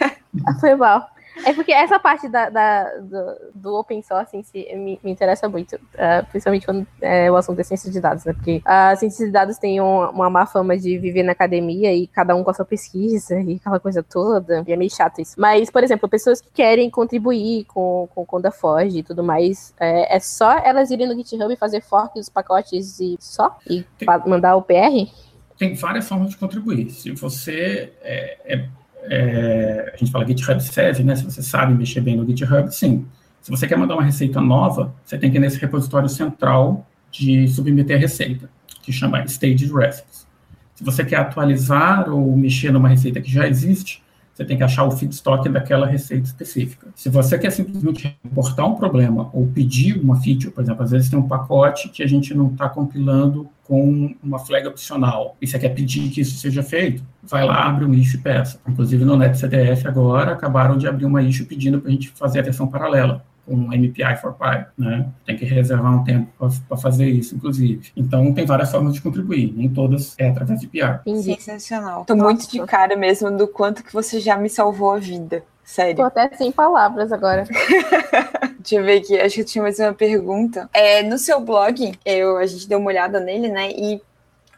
*laughs* Foi mal. É porque essa parte da, da do, do, open source em si me, me interessa muito, uh, principalmente quando é, o assunto é ciência de dados, né? Porque a ciência de dados tem um, uma má fama de viver na academia e cada um com a sua pesquisa e aquela coisa toda, e é meio chato isso. Mas, por exemplo, pessoas que querem contribuir com, com o Conda Forge e tudo mais, é, é só elas irem no GitHub e fazer fork dos pacotes e só? E tem, mandar o PR? Tem várias formas de contribuir. Se você é, é é, a gente fala GitHub Serve, né? Se você sabe mexer bem no GitHub, sim. Se você quer mandar uma receita nova, você tem que ir nesse repositório central de submeter a receita, que chama Staged Recipes. Se você quer atualizar ou mexer numa receita que já existe, você tem que achar o feedstock daquela receita específica. Se você quer simplesmente reportar um problema ou pedir uma feature, por exemplo, às vezes tem um pacote que a gente não está compilando com uma flag opcional e você quer pedir que isso seja feito, vai lá, abre um issue e peça. Inclusive no NetCDF agora acabaram de abrir uma issue pedindo para a gente fazer a versão paralela com MPI for Pi, né? Tem que reservar um tempo para fazer isso, inclusive. Então, tem várias formas de contribuir, nem todas é através de PR. Sensacional. Tô muito de cara mesmo do quanto que você já me salvou a vida. Sério. Tô até sem palavras agora. *laughs* Deixa eu ver aqui, acho que eu tinha mais uma pergunta. É, no seu blog, eu, a gente deu uma olhada nele, né? E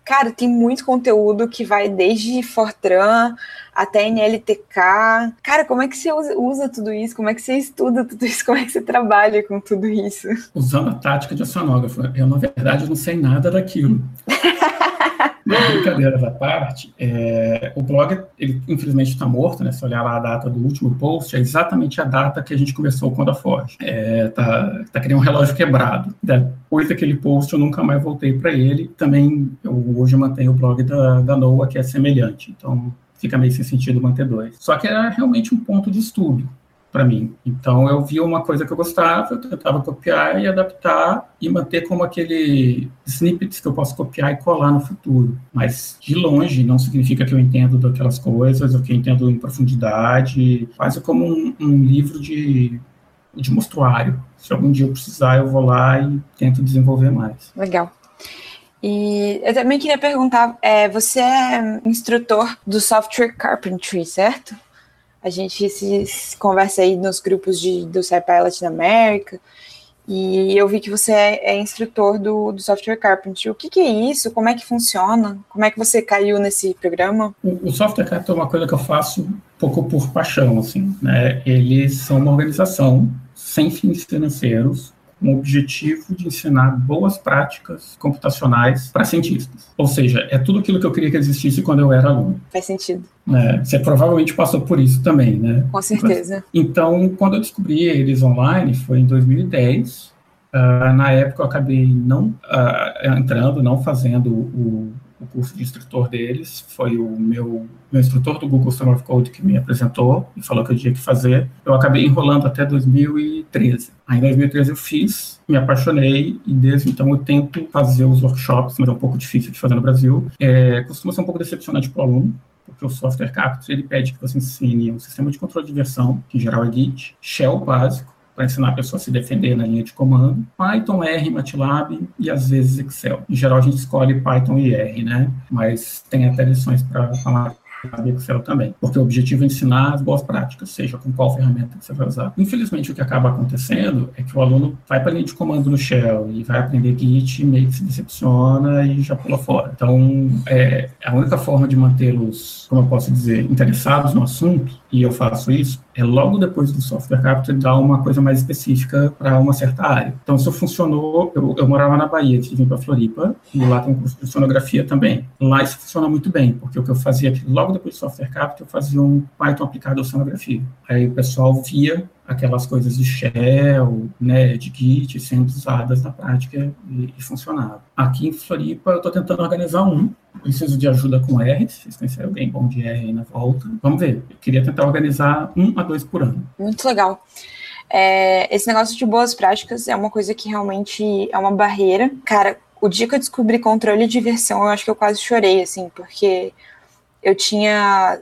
Cara, tem muito conteúdo que vai desde Fortran até NLTK. Cara, como é que você usa, tudo isso? Como é que você estuda tudo isso? Como é que você trabalha com tudo isso? Usando a tática de oceanógrafo. Eu, na verdade, não sei nada daquilo. *laughs* Mas, brincadeiras à parte, é, o blog, ele infelizmente está morto, né? Se olhar lá a data do último post, é exatamente a data que a gente começou com a Forge. É, tá, tá criando um relógio quebrado. Depois daquele post, eu nunca mais voltei para ele. Também, eu hoje mantenho o blog da, da NOAA, que é semelhante. Então, fica meio sem sentido manter dois. Só que era realmente um ponto de estudo. Para mim. Então eu via uma coisa que eu gostava, eu tentava copiar e adaptar e manter como aquele snippets que eu posso copiar e colar no futuro. Mas de longe não significa que eu entendo daquelas coisas, ou que eu entendo em profundidade, quase como um, um livro de, de mostruário. Se algum dia eu precisar, eu vou lá e tento desenvolver mais. Legal. E eu também queria perguntar, é, você é instrutor do Software Carpentry, certo? A gente se, se conversa aí nos grupos de, do SciPilot na América, e eu vi que você é, é instrutor do, do, Software Carpentry. O que, que, é isso? Como é que funciona? Como é que você caiu nesse programa? O, o Software Carpentry é uma coisa que eu faço um pouco por paixão, assim, né? Eles são uma organização sem fins financeiros, com o objetivo de ensinar boas práticas computacionais para cientistas. Ou seja, é tudo aquilo que eu queria que existisse quando eu era aluno. Faz sentido. É, você provavelmente passou por isso também, né? Com certeza. Então, quando eu descobri eles online, foi em 2010. Uh, ah, na época, eu acabei não uh, entrando, não fazendo o, o curso de instrutor deles, foi o meu, meu instrutor do Google Summer of Code que me apresentou e falou que eu tinha que fazer. Eu acabei enrolando até 2013. Aí em 2013 eu fiz, me apaixonei e desde então eu tento fazer os workshops, mas é um pouco difícil de fazer no Brasil. É, costuma ser um pouco decepcionante para o aluno, porque o software Capture ele pede que você ensine um sistema de controle de versão, que em geral é Git, Shell básico, para ensinar a pessoa a se defender na linha de comando, Python, R, MATLAB e às vezes Excel. Em geral a gente escolhe Python e R, né? Mas tem até lições para falar e Excel também, porque o objetivo é ensinar as boas práticas, seja com qual ferramenta que você vai usar. Infelizmente, o que acaba acontecendo é que o aluno vai para a linha de comando no Shell e vai aprender Git, meio que se decepciona e já pula fora. Então, é, a única forma de mantê-los, como eu posso dizer, interessados no assunto, e eu faço isso, é logo depois do software capture dar uma coisa mais específica para uma certa área. Então, isso funcionou, eu, eu morava na Bahia, tive para Floripa, e lá tem um curso de sonografia também. Lá isso funciona muito bem, porque o que eu fazia aqui, logo depois do software capture, eu fazia um Python aplicado à sonografia. Aí o pessoal via aquelas coisas de shell, né, de Git sendo usadas na prática e, e funcionava. Aqui em Floripa, eu estou tentando organizar um. Preciso de ajuda com R, se vocês conhecerem alguém bom de R aí na volta. Vamos ver. Eu queria tentar organizar um a dois por ano. Muito legal. É, esse negócio de boas práticas é uma coisa que realmente é uma barreira. Cara, o dia que eu descobri controle de versão, eu acho que eu quase chorei, assim, porque eu tinha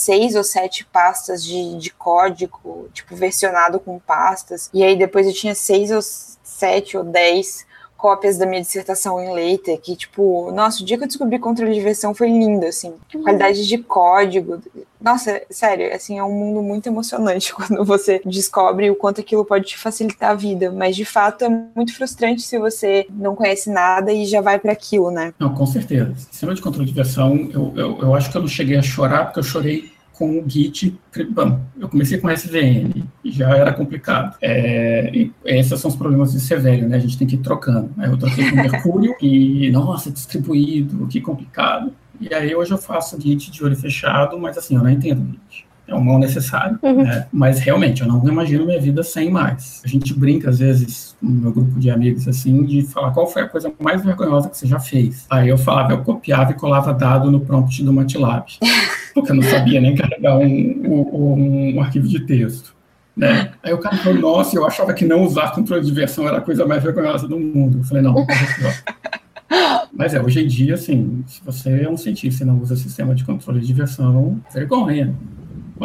seis ou sete pastas de, de código, tipo, versionado com pastas. E aí depois eu tinha seis ou sete ou dez cópias da minha dissertação em Leiter, que, tipo, nossa, o dia que eu descobri controle de versão foi lindo, assim. Uhum. Qualidade de código. Nossa, sério, assim, é um mundo muito emocionante *laughs* quando você descobre o quanto aquilo pode te facilitar a vida. Mas, de fato, é muito frustrante se você não conhece nada e já vai para aquilo, né? Não, com certeza. Sistema de controle de versão, eu, eu, eu acho que eu não cheguei a chorar, porque eu chorei com o Git. Bom, eu comecei com SVN já era complicado. É, esses são os problemas de ser velho, né? A gente tem que ir trocando. Eu troquei com Mercúrio e, nossa, distribuído, que complicado. E aí hoje eu faço Git de olho fechado, mas assim, eu não entendo Git é um mal necessário, uhum. né? mas realmente eu não imagino minha vida sem mais. A gente brinca às vezes no meu grupo de amigos assim de falar qual foi a coisa mais vergonhosa que você já fez. Aí eu falava, eu copiava e colava dado no prompt do MATLAB, *laughs* porque eu não sabia nem carregar um, um, um arquivo de texto. Né? Aí o cara falou, nossa, eu achava que não usar controle de versão era a coisa mais vergonhosa do mundo. Eu falei, não, não *laughs* Mas é, hoje em dia, assim, se você é um cientista e não usa sistema de controle de versão, vergonha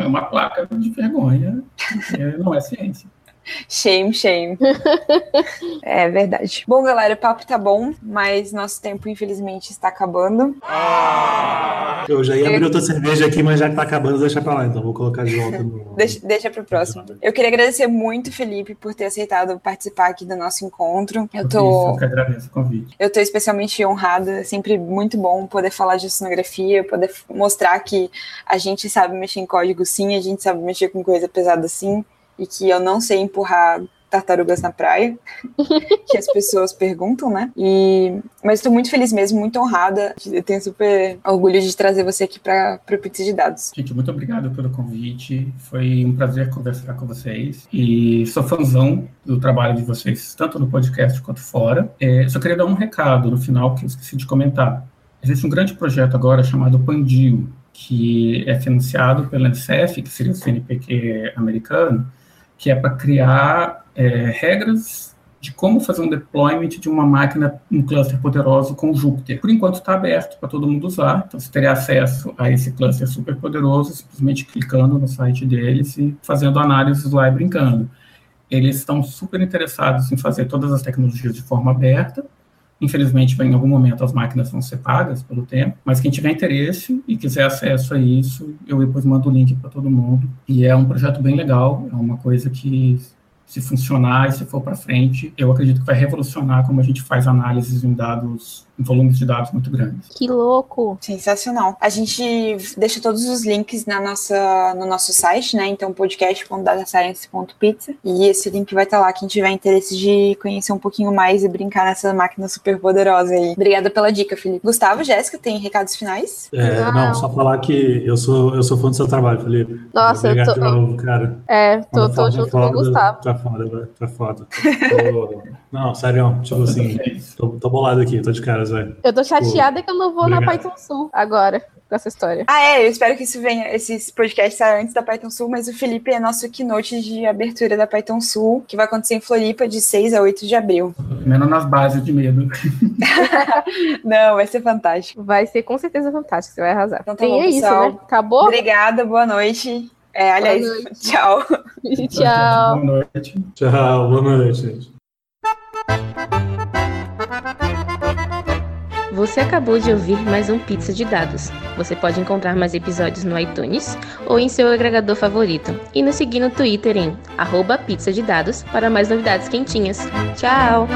é uma placa de vergonha, não é ciência. Shame, shame. *laughs* é verdade. Bom, galera, o papo tá bom, mas nosso tempo, infelizmente, está acabando. Ah, eu já ia abrir eu... outra cerveja aqui, mas já que tá acabando, deixa pra lá, então vou colocar de volta no. *laughs* deixa, deixa pro próximo. Eu queria agradecer muito, Felipe, por ter aceitado participar aqui do nosso encontro. Eu tô. Isso, eu que agradeço o convite. Eu tô especialmente honrada, é sempre muito bom poder falar de sonografia, poder mostrar que a gente sabe mexer em código sim, a gente sabe mexer com coisa pesada sim e que eu não sei empurrar tartarugas na praia, *laughs* que as pessoas perguntam, né? E, mas estou muito feliz mesmo, muito honrada. Eu tenho super orgulho de trazer você aqui para o Pizza de Dados. Gente, muito obrigado pelo convite. Foi um prazer conversar com vocês. E sou fãzão do trabalho de vocês, tanto no podcast quanto fora. É, só queria dar um recado no final que eu esqueci de comentar. Existe um grande projeto agora chamado Pandio, que é financiado pela NSF, que seria o CNPq americano, que é para criar é, regras de como fazer um deployment de uma máquina, um cluster poderoso com Jupyter. Por enquanto está aberto para todo mundo usar, então você teria acesso a esse cluster super poderoso simplesmente clicando no site deles e fazendo análises lá e brincando. Eles estão super interessados em fazer todas as tecnologias de forma aberta, Infelizmente, em algum momento as máquinas vão ser pagas pelo tempo, mas quem tiver interesse e quiser acesso a isso, eu depois mando o link para todo mundo. E é um projeto bem legal, é uma coisa que se funcionar e se for para frente, eu acredito que vai revolucionar como a gente faz análises em dados volumes de dados muito grandes. Que louco! Sensacional. A gente deixa todos os links na nossa, no nosso site, né? Então, podcast.datascience.pizza. E esse link vai estar lá, quem tiver interesse de conhecer um pouquinho mais e brincar nessa máquina super poderosa aí. Obrigada pela dica, Felipe. Gustavo, Jéssica, tem recados finais? É, não, só falar que eu sou, eu sou fã do seu trabalho, Felipe. Nossa, Obrigado eu tô... novo, cara. É, tô, tô junto com o Gustavo. Tá foda. Tá foda. Tô... não, sério, tipo assim, tô, tô bolado aqui, tô de cara velho. Eu tô chateada que eu não vou Obrigado. na Python Sul agora com essa história. Ah, é, eu espero que isso venha, esse podcast saia antes da Python Sul, mas o Felipe é nosso keynote de abertura da Python Sul, que vai acontecer em Floripa de 6 a 8 de abril. Menos nas bases de medo. *laughs* não, vai ser fantástico. Vai ser com certeza fantástico, você vai arrasar. Então tá bom, é pessoal. isso, né? Acabou? Obrigada, boa noite. É, aliás, boa noite. *laughs* tchau. *laughs* tchau. Boa noite. Tchau, boa noite, gente. Você acabou de ouvir mais um Pizza de Dados. Você pode encontrar mais episódios no iTunes ou em seu agregador favorito e nos seguir no Twitter em arroba pizza de dados para mais novidades quentinhas. Tchau!